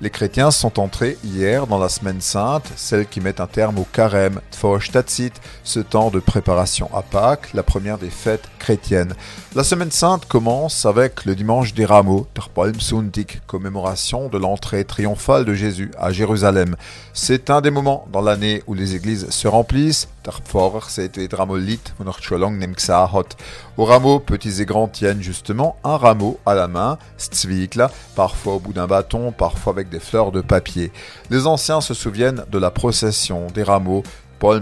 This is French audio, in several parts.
Les chrétiens sont entrés hier dans la semaine sainte, celle qui met un terme au carême, ce temps de préparation à Pâques, la première des fêtes chrétiennes. La semaine sainte commence avec le dimanche des rameaux, commémoration de l'entrée triomphale de Jésus à Jérusalem. C'est un des moments dans l'année où les églises se remplissent. Au rameau, petits et grands tiennent justement un rameau à la main, parfois au bout d'un bâton, parfois avec des fleurs de papier. Les anciens se souviennent de la procession des rameaux,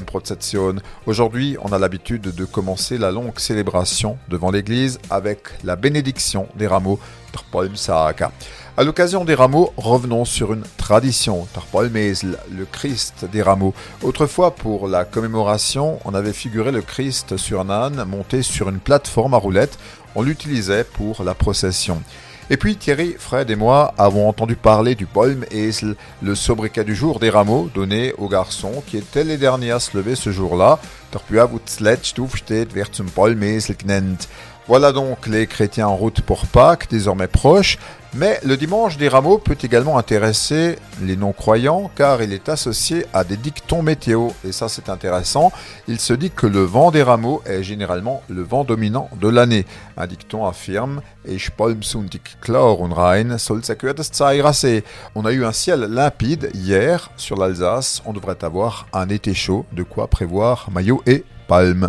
Procession. Aujourd'hui, on a l'habitude de commencer la longue célébration devant l'église avec la bénédiction des rameaux, À l'occasion des rameaux, revenons sur une tradition, le Christ des rameaux. Autrefois, pour la commémoration, on avait figuré le Christ sur un âne monté sur une plateforme à roulettes. On l'utilisait pour la procession. Et puis Thierry, Fred et moi avons entendu parler du Esel, le sobriquet du jour des rameaux donné aux garçons qui étaient les derniers à se lever ce jour-là. Voilà donc les chrétiens en route pour Pâques, désormais proches, mais le dimanche des rameaux peut également intéresser les non-croyants car il est associé à des dictons météo. Et ça c'est intéressant. Il se dit que le vent des rameaux est généralement le vent dominant de l'année. Un dicton affirme On a eu un ciel limpide hier sur l'Alsace. On devrait avoir un été chaud, de quoi prévoir maillot et palme.